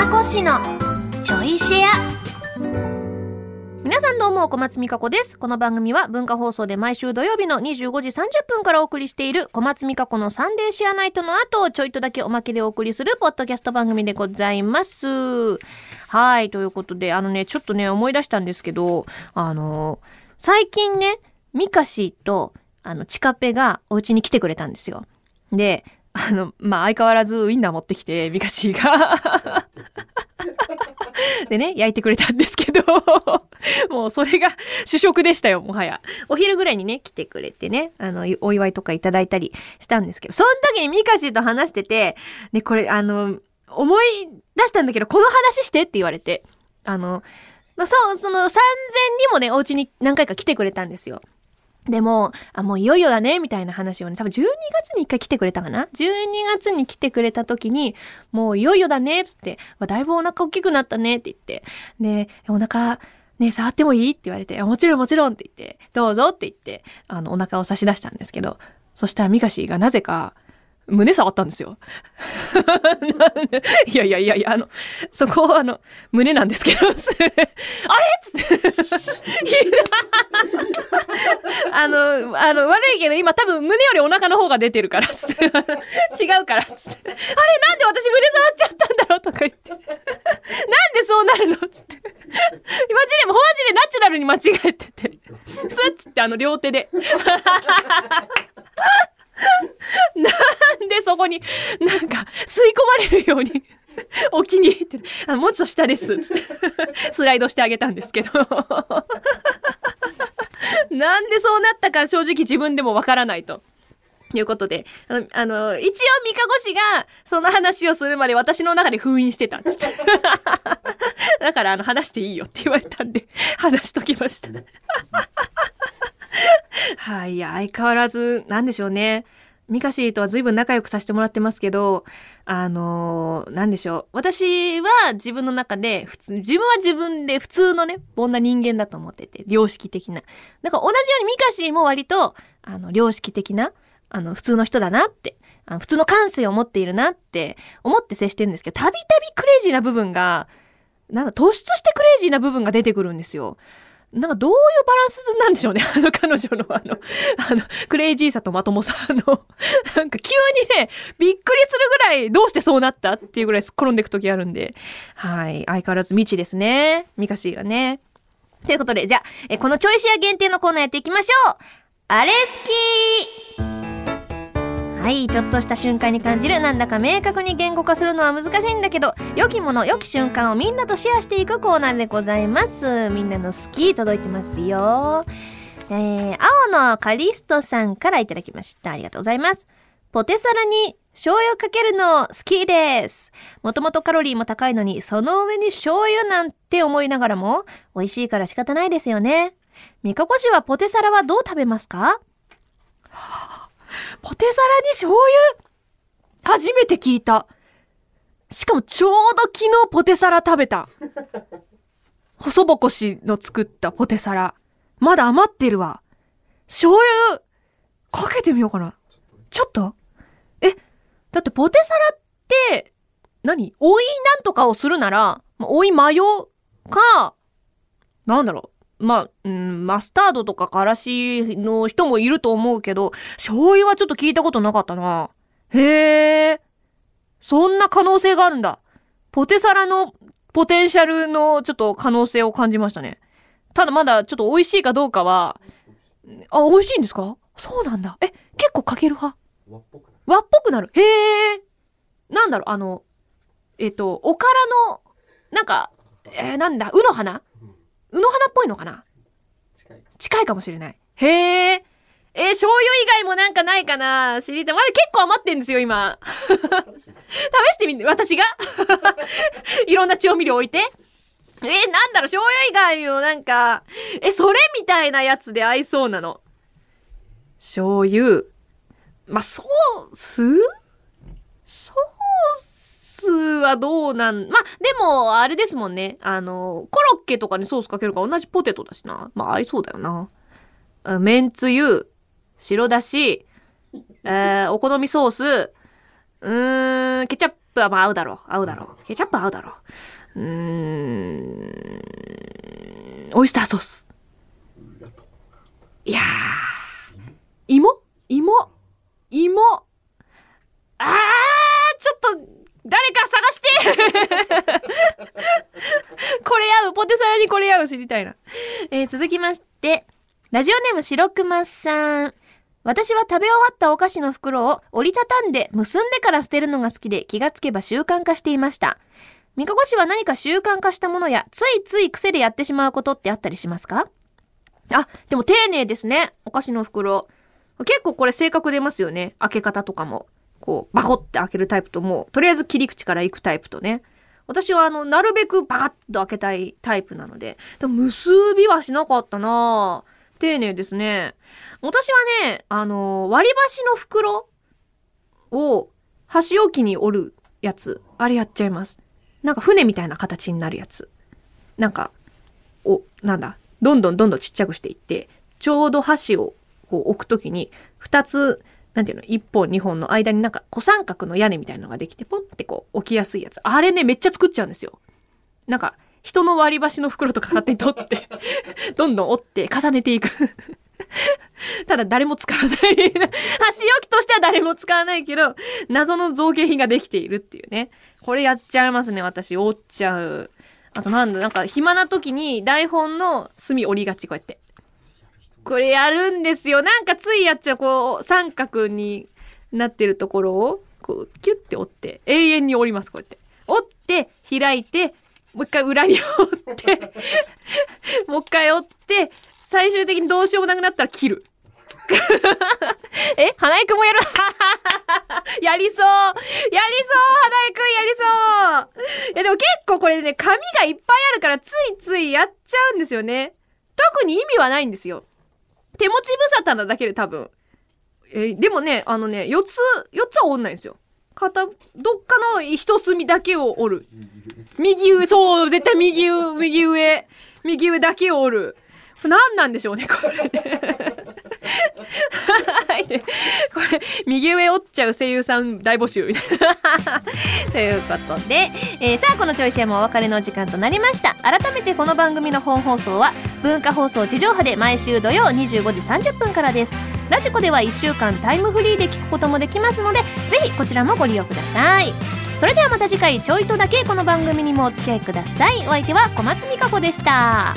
かこしのちょいシェア。皆さんどうも小松美香子です。この番組は文化放送で毎週土曜日の25時30分からお送りしている小松美香子のサンデーシェアナイトの後ちょいとだけおまけでお送りするポッドキャスト番組でございます。はいということであのねちょっとね思い出したんですけどあの最近ねミカシとあのチカペがお家に来てくれたんですよ。であの、まあ、相変わらずウインナー持ってきて、ミカシーが。でね、焼いてくれたんですけど、もうそれが主食でしたよ、もはや。お昼ぐらいにね、来てくれてね、あの、お祝いとかいただいたりしたんですけど、その時にミカシーと話してて、ね、これ、あの、思い出したんだけど、この話してって言われて、あの、まあ、そう、その、3000にもね、お家に何回か来てくれたんですよ。でも、あ、もういよいよだね、みたいな話をね、多分12月に一回来てくれたかな ?12 月に来てくれた時に、もういよいよだね、つって、だいぶお腹大きくなったね、って言って、で、お腹、ね、触ってもいい？って言われて、もちろんもちろんって言って、どうぞ？って言って、あの、お腹を差し出したんですけど、そしたらミカシーがなぜか、胸触ったんですよ。いやいやいやいや、あの、そこはあの、胸なんですけど、あれっつってあの、あの、悪いけど今多分胸よりお腹の方が出てるから、つって。違うから、つって。あれなんで私胸触っちゃったんだろうとか言って。なんでそうなるのつって。マジで、マジでナチュラルに間違えてて。スッつってあの両手で。なんでそこになんか吸い込まれるように お気に入りって、あもうちょっと下です。つってスライドしてあげたんですけど なんでそうなったか正直自分でもわからないと。いうことで、あの、あの一応、三カゴ氏が、その話をするまで私の中で封印してたっつって。だから、あの、話していいよって言われたんで、話しときました。はい、いや、相変わらず、なんでしょうね。ミカシーとは随分仲良くさせてもらってますけど、あのー、なんでしょう。私は自分の中で、普通、自分は自分で普通のね、こんな人間だと思ってて、良識的な。だから同じようにミカシーも割と、あの、良識的な、あの、普通の人だなって、あの普通の感性を持っているなって思って接してるんですけど、たびたびクレイジーな部分が、なんか突出してクレイジーな部分が出てくるんですよ。なんかどういうバランスなんでしょうね。あの彼女のあの、あの、クレイジーさとまともさの、なんか急にね、びっくりするぐらいどうしてそうなったっていうぐらい転んでいく時あるんで、はい。相変わらず未知ですね。ミカシーがね。ということで、じゃあ、このチョイシア限定のコーナーやっていきましょうアレスキーはいちょっとした瞬間に感じる。なんだか明確に言語化するのは難しいんだけど良きもの良き瞬間をみんなとシェアしていくコーナーでございます。みんなの好き届いてますよ。えー、青のカリストさんからいただきました。ありがとうございます。ポテサラに醤油かけるの好きです。もともとカロリーも高いのに、その上に醤油なんて思いながらも、美味しいから仕方ないですよね。みかこ氏はポテサラはどう食べますか？ポテサラに醤油？初めて聞いた。しかもちょうど昨日ポテサラ食べた。細ぼこしの作ったポテサラ。まだ余ってるわ。醤油かけてみようかな。ちょっと？え、だってポテサラって、何？おいなんとかをするなら、おいマヨか、なんだろう？まあ、うん、マスタードとかからしの人もいると思うけど、醤油はちょっと聞いたことなかったな。へえ。そんな可能性があるんだ。ポテサラのポテンシャルのちょっと可能性を感じましたね。ただまだちょっと美味しいかどうかは、あ、美味しいんですか？そうなんだ。え、結構かける派？和っぽくなる。和っぽくなる。へえ。なんだろう、あの、えっ、と、おからの、なんか、えー、なんだ、うの花？うの花っぽいのかな？近いかもしれない。へえ。えー、醤油以外もなんかないかな？知りたい。まだ結構余ってんですよ、今。試してみて、私が？いろんな調味料置いて。えー、なんだろう、醤油以外のなんか、え、それみたいなやつで合いそうなの。醤油。まあ、ソース？ソースはどうなん、まあ、でも、あれですもんね。あの、ケとかにソースかけるから同じポテトだしな。まあ、合いそうだよな。めんつゆ、白だし、えー、お好みソース、うーん、ケチャップはまあ合うだろう。合うだろう。ケチャップは合うだろう。うーん。オイスターソース。いやー。芋？芋？芋？あーちょっと、誰か探してこれ合うポテサラにこれ合う知りたいな。えー続きまして、ラジオネーム白熊さん。私は食べ終わったお菓子の袋を折りたたんで結んでから捨てるのが好きで気がつけば習慣化していました。みかこ氏は何か習慣化したものやついつい癖でやってしまうことってあったりしますか？あ、でも丁寧ですね。お菓子の袋。結構これ性格出ますよね。開け方とかも。こう、バコって開けるタイプともう、とりあえず切り口から行くタイプとね。私はあの、なるべくバカッと開けたいタイプなので。でも結びはしなかったな丁寧ですね。私はね、あの、割り箸の袋を箸置きに折るやつ。あれやっちゃいます。なんか船みたいな形になるやつ。なんか、お、なんだ、どんどんどんどんちっちゃくしていって、ちょうど箸をこう置くときに、二つ、なんていうの、一本二本の間になんか小三角の屋根みたいなのができて、ポンってこう置きやすいやつ。あれね、めっちゃ作っちゃうんですよ。なんか、人の割り箸の袋とか勝手に取って、どんどん折って重ねていく。ただ誰も使わない。箸置きとしては誰も使わないけど、謎の造形品ができているっていうね。これやっちゃいますね、私。折っちゃう。あとなんだ、なんか暇な時に台本の隅折りがち、こうやって。これやるんですよ。なんかついやっちゃう、こう、三角になってるところを、こう、キュッて折って、永遠に折ります、こうやって。折って、開いて、もう一回裏に折って、もう一回折って、最終的にどうしようもなくなったら切る。え花井くんもやる？やりそうやりそう花井くんやりそういやでも結構これね、紙がいっぱいあるからついついやっちゃうんですよね。特に意味はないんですよ。手持ち無沙汰なだけで多分。えーでもね、あのね、4つ、4つは折んないんですよ。片、どっかの一隅だけを折る。右上、そう、絶対右上、右上、右上だけを折る。何なんでしょうね、これ。はい。これ、右上折っちゃう声優さん大募集みたいな。ということで、えーさあ、このちょいシェもお別れの時間となりました。改めてこの番組の本放送は、文化放送地上波で毎週土曜25時30分からです。ラジコでは1週間タイムフリーで聞くこともできますので、ぜひこちらもご利用ください。それではまた次回ちょいとだけこの番組にもお付き合いください。お相手は小松美香子でした。